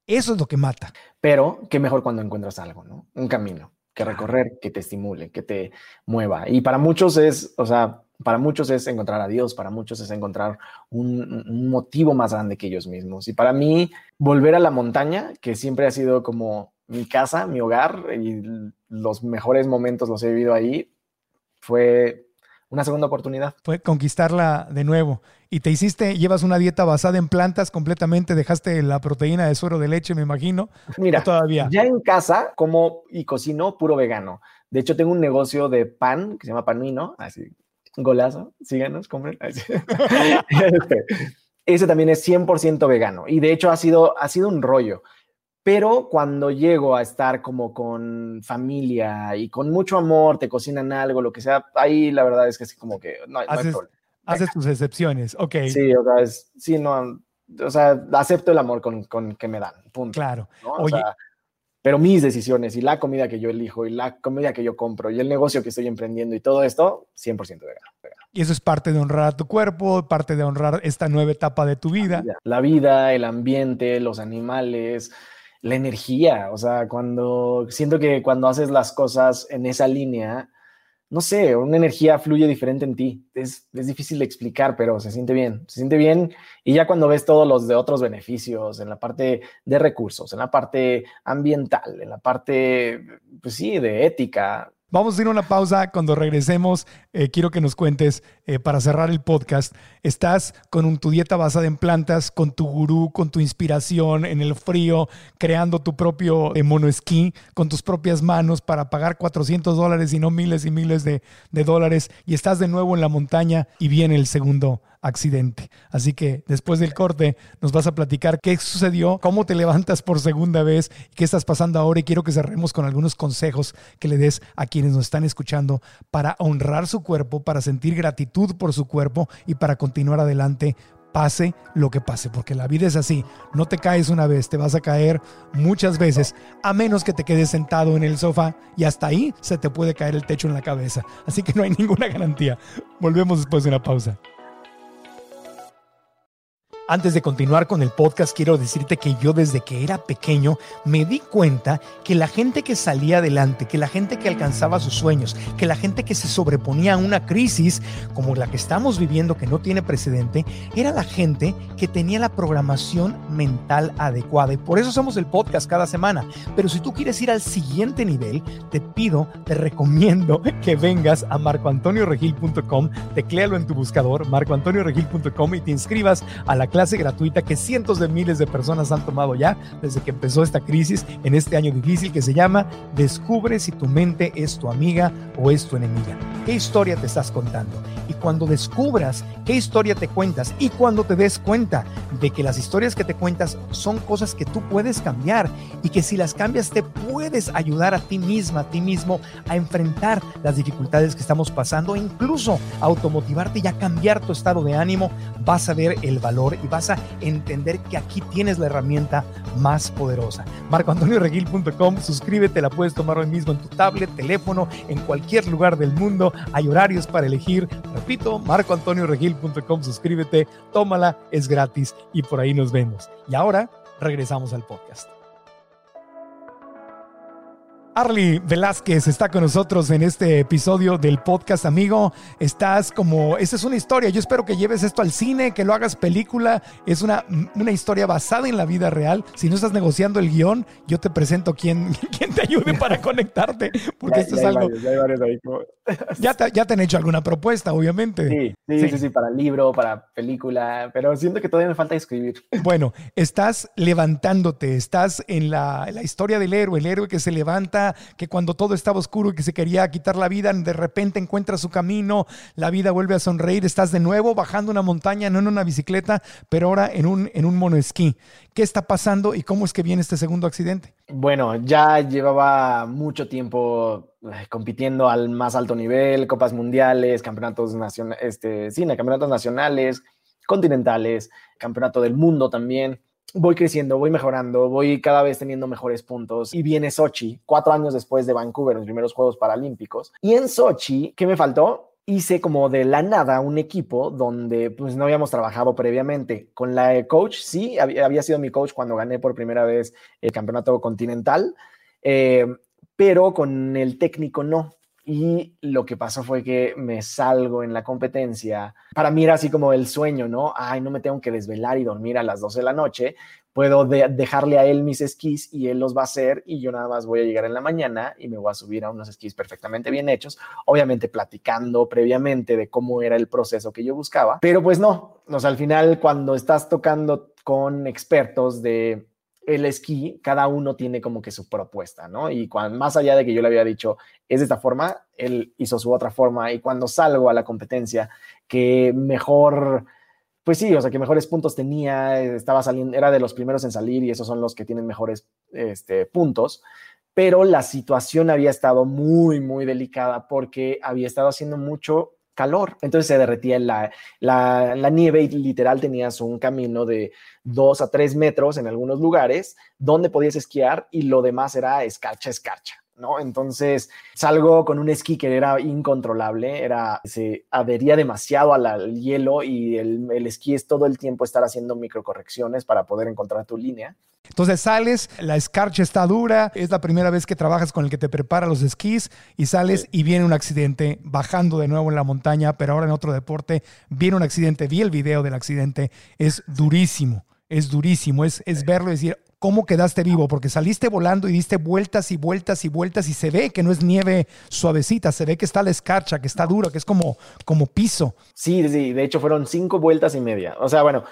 Eso es lo que mata. Pero qué mejor cuando encuentras algo, ¿no? Un camino que recorrer, que te estimule, que te mueva. Y para muchos es, o sea, para muchos es encontrar a Dios, para muchos es encontrar un, motivo más grande que ellos mismos. Y para mí, volver a la montaña, que siempre ha sido como mi casa, mi hogar, y los mejores momentos los he vivido ahí, fue una segunda oportunidad. Fue conquistarla de nuevo. Y te hiciste, llevas una dieta basada en plantas completamente, dejaste la proteína de suero de leche, me imagino. Mira, todavía. Ya en casa como y cocino puro vegano. De hecho, tengo un negocio de pan que se llama Panino, así Golazo, síganos, compren. Este, ese también es 100% vegano y de hecho ha sido, ha sido un rollo. Pero cuando llego a estar como con familia y con mucho amor, te cocinan algo, lo que sea, ahí la verdad es que es como que no, haces, hay problema. Haces tus excepciones, ok. Sí, o sea, sí, no, o sea, acepto el amor con, con que me dan, punto. Claro. Oye, pero mis decisiones y la comida que yo elijo y la comida que yo compro y el negocio que estoy emprendiendo y todo esto, 100% vegano, Y eso es parte de honrar a tu cuerpo, parte de honrar esta nueva etapa de tu vida. La vida, el ambiente, los animales, la energía. O sea, cuando siento que cuando haces las cosas en esa línea, no sé, una energía fluye diferente en ti. Es, es, difícil de explicar, pero se siente bien, se siente bien. Y ya cuando ves todos los de otros beneficios, en la parte de recursos, en la parte ambiental, en la parte, pues sí, de ética, Vamos a ir a una pausa. Cuando regresemos, eh, quiero que nos cuentes, eh, para cerrar el podcast, estás con tu dieta basada en plantas, con tu gurú, con tu inspiración en el frío, creando tu propio eh, monoesquí con tus propias manos para pagar 400 dólares y no miles y miles de, de dólares. Y estás de nuevo en la montaña y viene el segundo accidente. Así que después del corte nos vas a platicar qué sucedió, cómo te levantas por segunda vez, qué estás pasando ahora y quiero que cerremos con algunos consejos que le des a quienes nos están escuchando para honrar su cuerpo, para sentir gratitud por su cuerpo y para continuar adelante pase lo que pase, porque la vida es así, no te caes una vez, te vas a caer muchas veces, a menos que te quedes sentado en el sofá y hasta ahí se te puede caer el techo en la cabeza, así que no hay ninguna garantía. Volvemos después de una pausa. Antes de continuar con el podcast, quiero decirte que yo desde que era pequeño me di cuenta que la gente que salía adelante, que la gente que alcanzaba sus sueños, que la gente que se sobreponía a una crisis como la que estamos viviendo, que no tiene precedente, era la gente que tenía la programación mental adecuada. Y por eso somos el podcast cada semana. Pero si tú quieres ir al siguiente nivel, te pido, te recomiendo que vengas a marcoantonioregil.com, tecléalo en tu buscador, marcoantonioregil.com y te inscribas a la clase clase gratuita que cientos de miles de personas han tomado ya desde que empezó esta crisis en este año difícil que se llama Descubre si tu mente es tu amiga o es tu enemiga. ¿Qué historia te estás contando? Y cuando descubras qué historia te cuentas y cuando te des cuenta de que las historias que te cuentas son cosas que tú puedes cambiar y que si las cambias te puedes ayudar a ti misma, a ti mismo a enfrentar las dificultades que estamos pasando e incluso a automotivarte y a cambiar tu estado de ánimo, vas a ver el valor y vas a entender que aquí tienes la herramienta más poderosa. MarcoAntonioReguil.com, suscríbete, la puedes tomar hoy mismo en tu tablet, teléfono, en cualquier lugar del mundo. Hay horarios para elegir. Repito, MarcoAntonioReguil.com, suscríbete, tómala, es gratis y por ahí nos vemos. Y ahora regresamos al podcast. Arly Velázquez está con nosotros en este episodio del podcast, amigo. Estás como, esta es una historia. Yo espero que lleves esto al cine, que lo hagas película. Es una, una historia basada en la vida real. Si no estás negociando el guion, yo te presento quien, quien te ayude para conectarte, porque ya, esto es algo. Varios, ya, varios ahí. ya, te, ya te han hecho alguna propuesta, obviamente. Sí, sí, sí, sí, para libro, para película, pero siento que todavía me falta escribir. Bueno, estás levantándote, estás en la, la historia del héroe, el héroe que se levanta que cuando todo estaba oscuro y que se quería quitar la vida, de repente encuentra su camino, la vida vuelve a sonreír, estás de nuevo bajando una montaña, no en una bicicleta, pero ahora en un, en un monoesquí. ¿Qué está pasando y cómo es que viene este segundo accidente? Bueno, ya llevaba mucho tiempo eh, compitiendo al más alto nivel, copas mundiales, campeonatos nacionales, este, sí, campeonatos nacionales, continentales, campeonato del mundo también voy creciendo, voy mejorando, voy cada vez teniendo mejores puntos. Y viene Sochi, cuatro años después de Vancouver, los primeros Juegos Paralímpicos. Y en Sochi, ¿qué me faltó? Hice como de la nada un equipo donde pues no habíamos trabajado previamente. Con la coach, sí, había sido mi coach cuando gané por primera vez el campeonato continental, eh, pero con el técnico no. Y lo que pasó fue que me salgo en la competencia. Para mí era así como el sueño, ¿no? Ay, no me tengo que desvelar y dormir a las 12 de la noche. Puedo dejarle a él mis esquís y él los va a hacer y yo nada más voy a llegar en la mañana y me voy a subir a unos esquís perfectamente bien hechos, obviamente platicando previamente de cómo era el proceso que yo buscaba, pero pues no, o al final cuando estás tocando con expertos de el esquí, cada uno tiene como que su propuesta, ¿no? Y más allá de que yo le había dicho, es de esta forma, él hizo su otra forma y cuando salgo a la competencia, que mejor, pues sí, o sea, que mejores puntos tenía, estaba saliendo, era de los primeros en salir y esos son los que tienen mejores este, puntos, pero la situación había estado muy, muy delicada porque había estado haciendo mucho calor. Entonces se derretía la, la, nieve y literal tenías un camino de dos a tres metros en algunos lugares donde podías esquiar y lo demás era escarcha, escarcha. ¿No? Entonces salgo con un esquí que era incontrolable, era, se adhería demasiado al, hielo y el, el esquí es todo el tiempo estar haciendo microcorrecciones para poder encontrar tu línea. Entonces sales, la escarcha está dura, es la primera vez que trabajas con el que te prepara los esquís y sales y viene un accidente bajando de nuevo en la montaña, pero ahora en otro deporte viene un accidente, vi el video del accidente, es durísimo, es durísimo, es, es verlo y decir, ¿cómo quedaste vivo? Porque saliste volando y diste vueltas y vueltas y vueltas y se ve que no es nieve suavecita, se ve que está la escarcha, que está dura, que es como, como piso. Sí, sí, de hecho fueron cinco vueltas y media. O sea, bueno,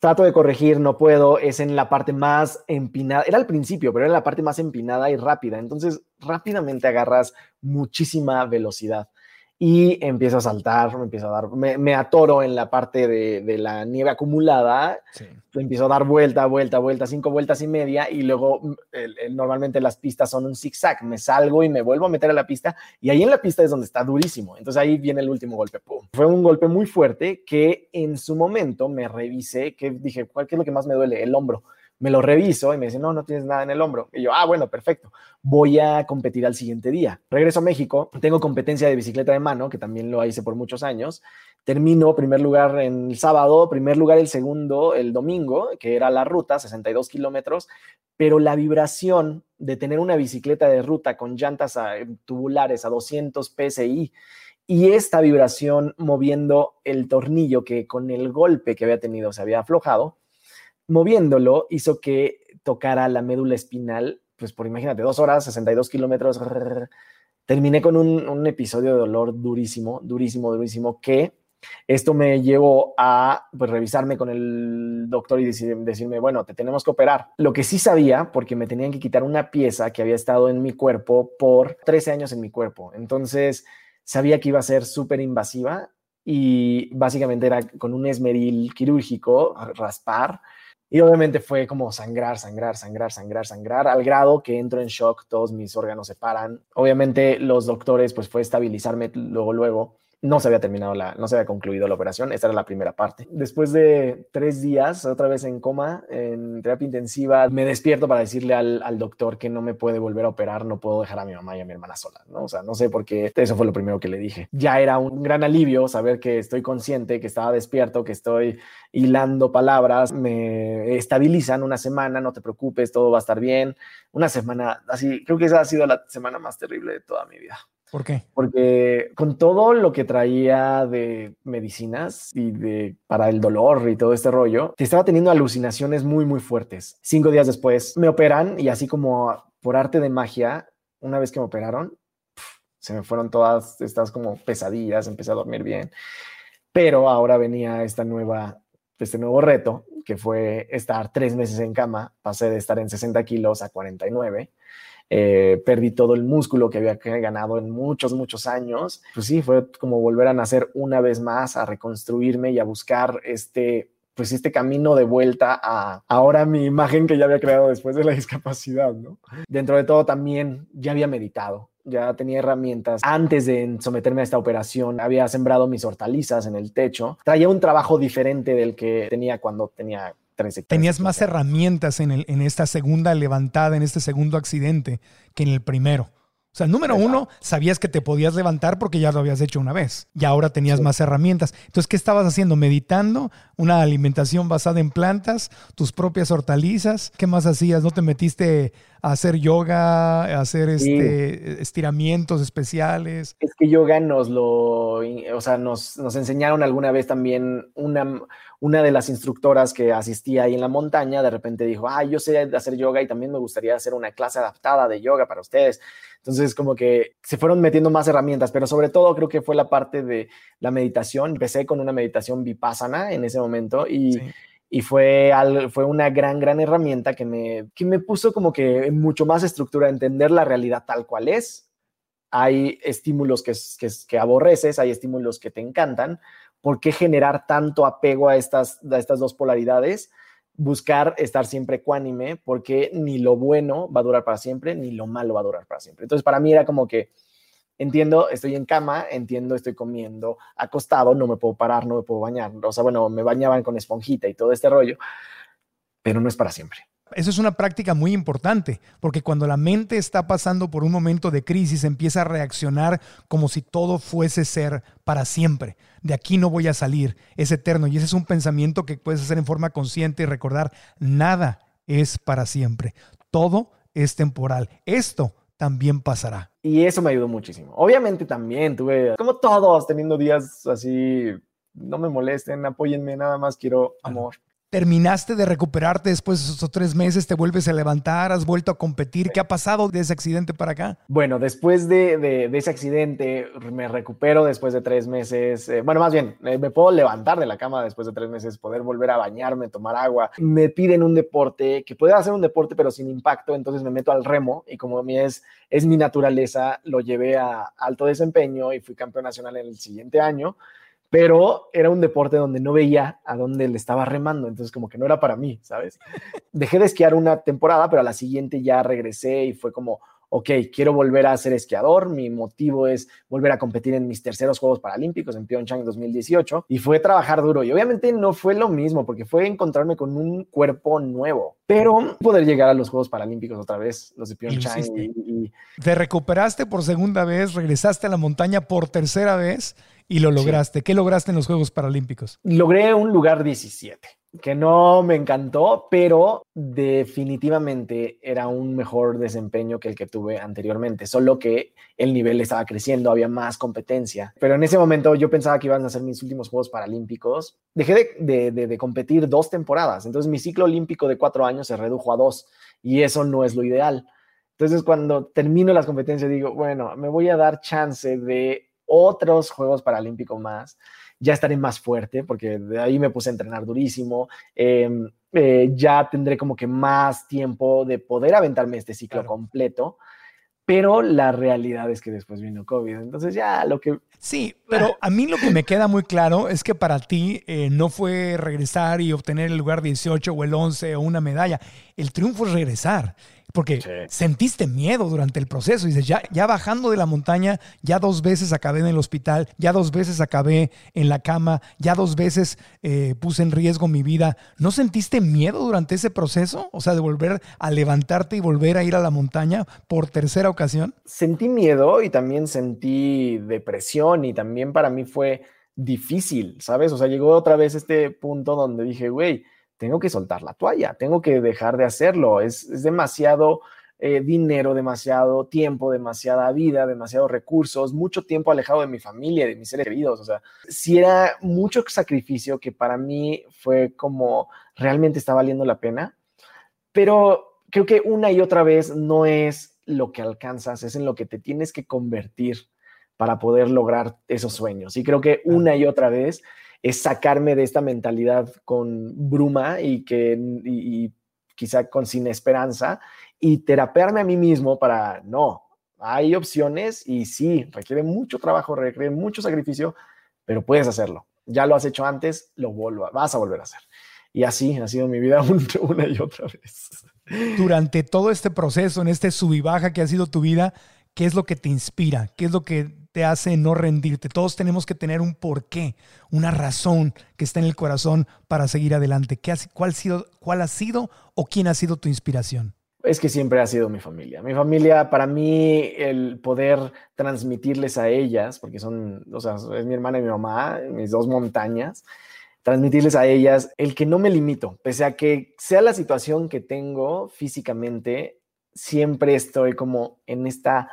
trato de corregir, no puedo, es en la parte más empinada, era al principio, pero era la parte más empinada y rápida, entonces rápidamente agarras muchísima velocidad y empiezo a saltar, me empiezo a dar, me, atoro en la parte de, la nieve acumulada, empiezo a dar vuelta, vuelta, vuelta, cinco vueltas y media y luego mm, normalmente las pistas son un zigzag, me salgo y me vuelvo a meter a la pista y ahí en la pista es donde está durísimo, entonces ahí viene el último golpe, Fue un golpe muy fuerte que en su momento me revisé, que dije, ¿cuál es lo que más me duele? El hombro me lo reviso y me dice, no, no tienes nada en el hombro. Y yo, ah, bueno, perfecto, voy a competir al siguiente día. Regreso a México, tengo competencia de bicicleta de mano, que también lo hice por muchos años. Termino primer lugar en el sábado, primer lugar el segundo el domingo, que era la ruta, 62 kilómetros, pero la vibración de tener una bicicleta de ruta con llantas tubulares a 200 PSI y esta vibración moviendo el tornillo que con el golpe que había tenido se había aflojado, moviéndolo hizo que tocara la médula espinal, pues por imagínate, dos horas, 62 kilómetros. Terminé con un, episodio de dolor durísimo, durísimo, durísimo, que esto me llevó a pues, revisarme con el doctor y decirme, bueno, te tenemos que operar. Lo que sí sabía, porque me tenían que quitar una pieza que había estado en mi cuerpo por 13 años en mi cuerpo. Entonces, sabía que iba a ser súper invasiva y básicamente era con un esmeril quirúrgico, raspar y obviamente fue como sangrar, sangrar, sangrar, sangrar, sangrar, al grado que entro en shock, todos mis órganos se paran. Obviamente los doctores, pues fue estabilizarme luego, luego no se había terminado la, no se había concluido la operación, esta era la primera parte. Después de tres días, otra vez en coma, en terapia intensiva, me despierto para decirle al, al, doctor que no me puede volver a operar, no puedo dejar a mi mamá y a mi hermana sola, ¿no? O sea, no sé por qué, eso fue lo primero que le dije. Ya era un gran alivio saber que estoy consciente, que estaba despierto, que estoy hilando palabras, me estabilizan una semana, no te preocupes, todo va a estar bien. Una semana, así, creo que esa ha sido la semana más terrible de toda mi vida. ¿Por qué? Porque con todo lo que traía de medicinas y de para el dolor y todo este rollo, estaba teniendo alucinaciones muy, muy fuertes. Cinco días después me operan y así como por arte de magia, una vez que me operaron, se me fueron todas estas como pesadillas, empecé a dormir bien. Pero ahora venía esta nueva, este nuevo reto, que fue estar tres meses en cama. Pasé de estar en 60 kilos a 49 eh, perdí todo el músculo que había ganado en muchos, muchos años. Pues sí, fue como volver a nacer una vez más, a reconstruirme y a buscar este, pues este camino de vuelta a ahora mi imagen que ya había creado después de la discapacidad, ¿no? Dentro de todo también ya había meditado, ya tenía herramientas. Antes de someterme a esta operación, había sembrado mis hortalizas en el techo. Traía un trabajo diferente del que tenía cuando tenía Tenías más herramientas en, el, en esta segunda levantada, en este segundo accidente, que en el primero. O sea, número uno, sabías que te podías levantar porque ya lo habías hecho una vez y ahora tenías más herramientas. Entonces, ¿qué estabas haciendo? Meditando, una alimentación basada en plantas, tus propias hortalizas. ¿Qué más hacías? ¿No te metiste a hacer yoga, a hacer este, estiramientos especiales? Es que yoga nos lo, o sea, nos, nos enseñaron alguna vez también una, una de las instructoras que asistía ahí en la montaña, de repente dijo, ah, yo sé hacer yoga y también me gustaría hacer una clase adaptada de yoga para ustedes. Entonces, como que se fueron metiendo más herramientas, pero sobre todo creo que fue la parte de la meditación. Empecé con una meditación vipassana en ese momento y, y fue, fue una gran, gran herramienta que me, que me puso como que mucho más estructura, entender la realidad tal cual es. Hay estímulos que, que, que aborreces, hay estímulos que te encantan. ¿Por qué generar tanto apego a estas, a estas dos polaridades? buscar estar siempre ecuánime porque ni lo bueno va a durar para siempre, ni lo malo va a durar para siempre. Entonces, para mí era como que entiendo, estoy en cama, entiendo, estoy comiendo acostado, no me puedo parar, no me puedo bañar. O sea, bueno, me bañaban con esponjita y todo este rollo, pero no es para siempre. Eso es una práctica muy importante, porque cuando la mente está pasando por un momento de crisis, empieza a reaccionar como si todo fuese ser para siempre. De aquí no voy a salir, es eterno. Y ese es un pensamiento que puedes hacer en forma consciente y recordar, nada es para siempre, todo es temporal. Esto también pasará. Y eso me ayudó muchísimo. Obviamente también tuve, como todos, teniendo días así, no me molesten, apóyenme, nada más quiero amor terminaste de recuperarte después de esos tres meses, te vuelves a levantar, has vuelto a competir. ¿Qué ha pasado de ese accidente para acá? Bueno, después de, ese accidente me recupero después de tres meses. Eh, bueno, más bien, me puedo levantar de la cama después de tres meses, poder volver a bañarme, tomar agua. Me piden un deporte, que pueda hacer un deporte pero sin impacto, entonces me meto al remo y como a mí es, es mi naturaleza, lo llevé a alto desempeño y fui campeón nacional en el siguiente año pero era un deporte donde no veía a dónde le estaba remando, entonces como que no era para mí, ¿sabes? Dejé de esquiar una temporada, pero a la siguiente ya regresé y fue como, ok, quiero volver a ser esquiador, mi motivo es volver a competir en mis terceros Juegos Paralímpicos en Pyeongchang 2018 y fue trabajar duro y obviamente no fue lo mismo porque fue encontrarme con un cuerpo nuevo, pero poder llegar a los Juegos Paralímpicos otra vez, los de Pyeongchang y, Te recuperaste por segunda vez, regresaste a la montaña por tercera vez y lo lograste. ¿Qué lograste en los Juegos Paralímpicos? Logré un lugar 17, que no me encantó, pero definitivamente era un mejor desempeño que el que tuve anteriormente, solo que el nivel estaba creciendo, había más competencia. Pero en ese momento yo pensaba que iban a ser mis últimos Juegos Paralímpicos. Dejé de, de competir dos temporadas, entonces mi ciclo olímpico de cuatro años se redujo a dos y eso no es lo ideal. Entonces, cuando termino las competencias, digo, bueno, me voy a dar chance de otros Juegos Paralímpicos más. Ya estaré más fuerte porque de ahí me puse a entrenar durísimo. Em, eh, ya tendré como que más tiempo de poder aventarme este ciclo completo. Pero la realidad es que después vino COVID. Entonces ya lo que... Sí, pero a mí lo que me queda muy claro es que para ti eh, no fue regresar y obtener el lugar 18 o el 11 o una medalla. El triunfo es regresar. Porque sentiste miedo durante el proceso. Dices, ya, ya bajando de la montaña, ya dos veces acabé en el hospital, ya dos veces acabé en la cama, ya dos veces eh, puse en riesgo mi vida. ¿No sentiste miedo durante ese proceso? O sea, de volver a levantarte y volver a ir a la montaña por tercera ocasión. Sentí miedo y también sentí depresión y también para mí fue difícil, ¿sabes? O sea, llegó otra vez este punto donde dije, güey, tengo que soltar la toalla, tengo que dejar de hacerlo. Es, demasiado eh, dinero, demasiado tiempo, demasiada vida, demasiados recursos, mucho tiempo alejado de mi familia, de mis seres queridos. O sea, si era mucho sacrificio que para mí fue como realmente está valiendo la pena, pero creo que una y otra vez no es lo que alcanzas, es en lo que te tienes que convertir para poder lograr esos sueños. Y creo que una y otra vez es sacarme de esta mentalidad con bruma y que quizá con sin esperanza y terapearme a mí mismo para, no, hay opciones y sí, requiere mucho trabajo, requiere mucho sacrificio, pero puedes hacerlo. Ya lo has hecho antes, lo vuelvo, vas a volver a hacer. Y así ha sido mi vida una y otra vez. Durante todo este proceso, en este sub y baja que ha sido tu vida, ¿qué es lo que te inspira? ¿Qué es lo que te hace no rendirte. Todos tenemos que tener un porqué, una razón que está en el corazón para seguir adelante. ¿Qué cuál, ha sido, ¿Cuál ha sido o quién ha sido tu inspiración? Es que siempre ha sido mi familia. Mi familia, para mí, el poder transmitirles a ellas, porque son, o sea, es mi hermana y mi mamá, mis dos montañas, transmitirles a ellas el que no me limito, pese a que sea la situación que tengo físicamente, siempre estoy como en esta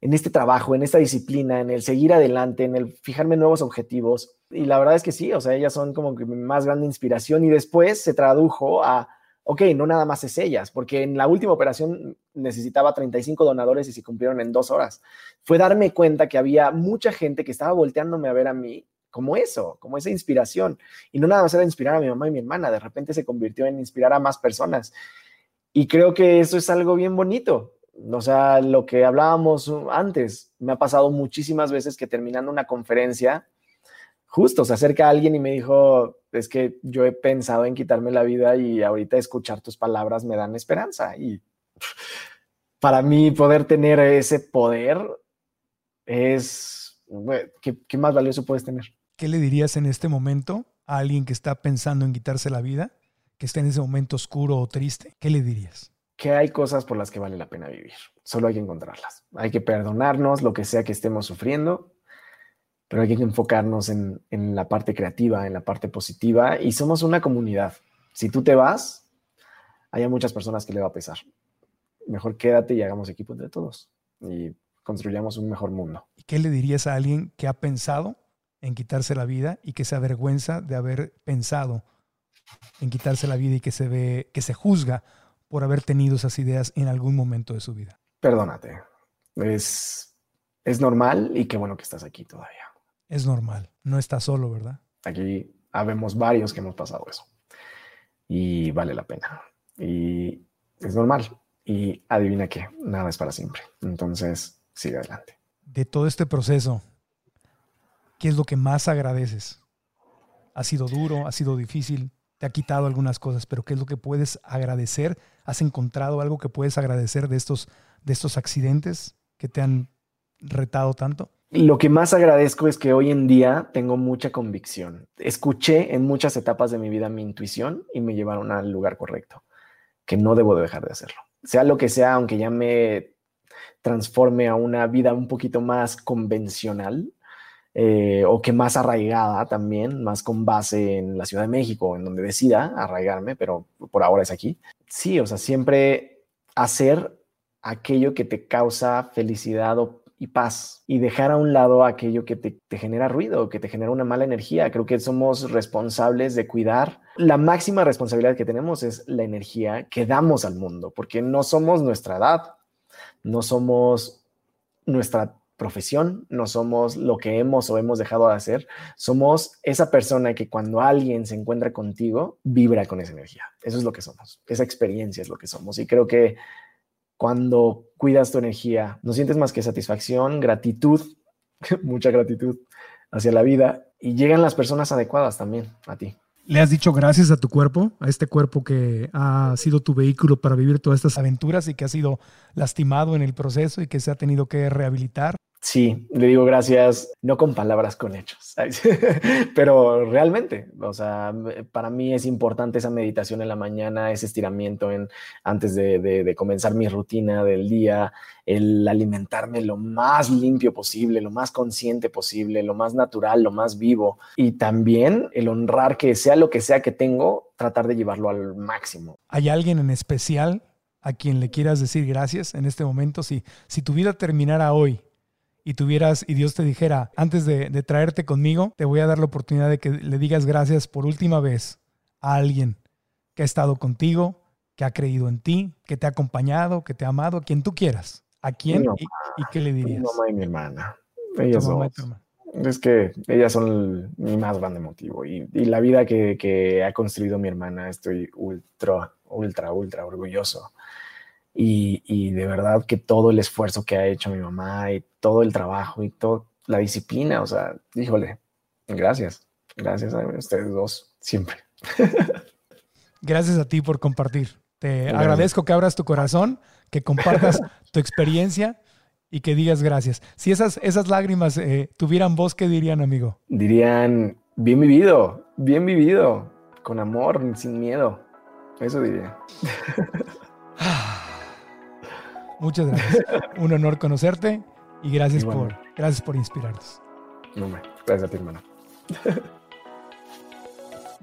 en este trabajo, en esta disciplina, en el seguir adelante, en el fijarme nuevos objetivos. Y la verdad es que sí, o sea, ellas son como que mi más grande inspiración y después se tradujo a, ok, no nada más es ellas, porque en la última operación necesitaba 35 donadores y se cumplieron en dos horas. Fue darme cuenta que había mucha gente que estaba volteándome a ver a mí como eso, como esa inspiración. Y no nada más era inspirar a mi mamá y mi hermana, de repente se convirtió en inspirar a más personas. Y creo que eso es algo bien bonito o sea, lo que hablábamos antes, me ha pasado muchísimas veces que terminando una conferencia, justo se acerca alguien y me dijo, es que yo he pensado en quitarme la vida y ahorita escuchar tus palabras me dan esperanza. Y para mí poder tener ese poder es, ¿qué, qué más valioso puedes tener? ¿Qué le dirías en este momento a alguien que está pensando en quitarse la vida? que esté en ese momento oscuro o triste, ¿qué le dirías? Que hay cosas por las que vale la pena vivir. Solo hay que encontrarlas. Hay que perdonarnos lo que sea que estemos sufriendo, pero hay que enfocarnos en, en la parte creativa, en la parte positiva. Y somos una comunidad. Si tú te vas, hay muchas personas que le va a pesar. Mejor quédate y hagamos equipo entre todos y construyamos un mejor mundo. ¿Y qué le dirías a alguien que ha pensado en quitarse la vida y que se avergüenza de haber pensado en quitarse la vida y que se ve, que se juzga por haber tenido esas ideas en algún momento de su vida? Perdónate. Es, es normal y qué bueno que estás aquí todavía. Es normal. No estás solo, ¿verdad? Aquí habemos varios que hemos pasado eso. Y vale la pena. Y es normal. Y adivina qué, nada es para siempre. Entonces, sigue adelante. De todo este proceso, ¿qué es lo que más agradeces? ¿Ha sido duro? ¿Ha sido difícil? ¿Te ha quitado algunas cosas? Pero ¿qué es lo que puedes agradecer? ¿Has encontrado algo que puedes agradecer de estos, de estos accidentes que te han retado tanto? Lo que más agradezco es que hoy en día tengo mucha convicción. Escuché en muchas etapas de mi vida mi intuición y me llevaron al lugar correcto, que no debo de dejar de hacerlo. Sea lo que sea, aunque ya me transforme a una vida un poquito más convencional eh, o que más arraigada también, más con base en la Ciudad de México, en donde decida arraigarme, pero por ahora es aquí. Sí, o sea, siempre hacer aquello que te causa felicidad o y paz y dejar a un lado aquello que te, te, genera ruido, que te genera una mala energía. Creo que somos responsables de cuidar. La máxima responsabilidad que tenemos es la energía que damos al mundo, porque no somos nuestra edad, no somos nuestra profesión, no somos lo que hemos o hemos dejado de hacer, somos esa persona que cuando alguien se encuentra contigo, vibra con esa energía. Eso es lo que somos, esa experiencia es lo que somos. Y creo que cuando cuidas tu energía, no sientes más que satisfacción, gratitud, mucha gratitud hacia la vida y llegan las personas adecuadas también a ti. ¿Le has dicho gracias a tu cuerpo, a este cuerpo que ha sido tu vehículo para vivir todas estas aventuras y que ha sido lastimado en el proceso y que se ha tenido que rehabilitar? Sí, le digo gracias, no con palabras, con hechos, pero realmente, o sea, para mí es importante esa meditación en la mañana, ese estiramiento en, antes de, de, comenzar mi rutina del día, el alimentarme lo más limpio posible, lo más consciente posible, lo más natural, lo más vivo, y también el honrar que sea lo que sea que tengo, tratar de llevarlo al máximo. ¿Hay alguien en especial a quien le quieras decir gracias en este momento? Si, si tu vida terminara hoy, y tuvieras y Dios te dijera, antes de, de, traerte conmigo, te voy a dar la oportunidad de que le digas gracias por última vez a alguien que ha estado contigo, que ha creído en ti, que te ha acompañado, que te ha amado, a quien tú quieras. ¿A quién y, y, qué le dirías? Mi mamá y mi hermana. Ellas dos. Es que ellas son mi más grande motivo. Y, y la vida que, que, ha construido mi hermana, estoy ultra, ultra, ultra orgulloso. Y, y, de verdad que todo el esfuerzo que ha hecho mi mamá y todo el trabajo y toda la disciplina, o sea, híjole, gracias, gracias a ustedes dos, siempre. Gracias a ti por compartir. Te gracias. agradezco que abras tu corazón, que compartas tu experiencia y que digas gracias. Si esas, esas lágrimas eh, tuvieran voz, ¿qué dirían, amigo? Dirían, bien vivido, bien vivido, con amor, sin miedo. Eso diría. Muchas gracias. Un honor conocerte y gracias por, gracias por inspirarnos. No, gracias a ti, hermano.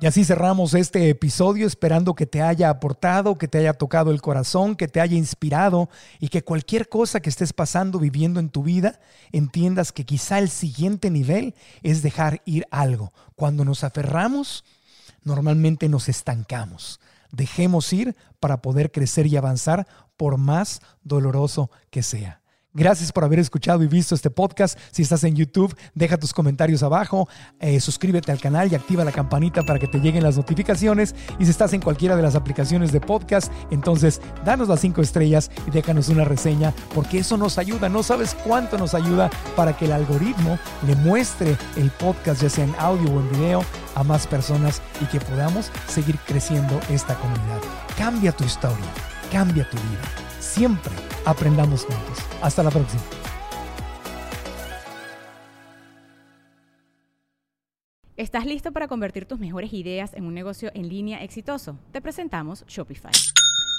Y así cerramos este episodio esperando que te haya aportado, que te haya tocado el corazón, que te haya inspirado y que cualquier cosa que estés pasando, viviendo en tu vida, entiendas que quizá el siguiente nivel es dejar ir algo. Cuando nos aferramos, normalmente nos estancamos. Dejemos ir para poder crecer y avanzar por más doloroso que sea. Gracias por haber escuchado y visto este podcast. Si estás en YouTube, deja tus comentarios abajo, eh, suscríbete al canal y activa la campanita para que te lleguen las notificaciones. Y si estás en cualquiera de las aplicaciones de podcast, entonces danos las cinco estrellas y déjanos una reseña, porque eso nos ayuda. No sabes cuánto nos ayuda para que el algoritmo le muestre el podcast, ya sea en audio o en video, a más personas y que podamos seguir creciendo esta comunidad. Cambia tu historia, cambia tu vida. Siempre aprendamos juntos. Hasta la próxima. ¿Estás listo para convertir tus mejores ideas en un negocio en línea exitoso? Te presentamos Shopify.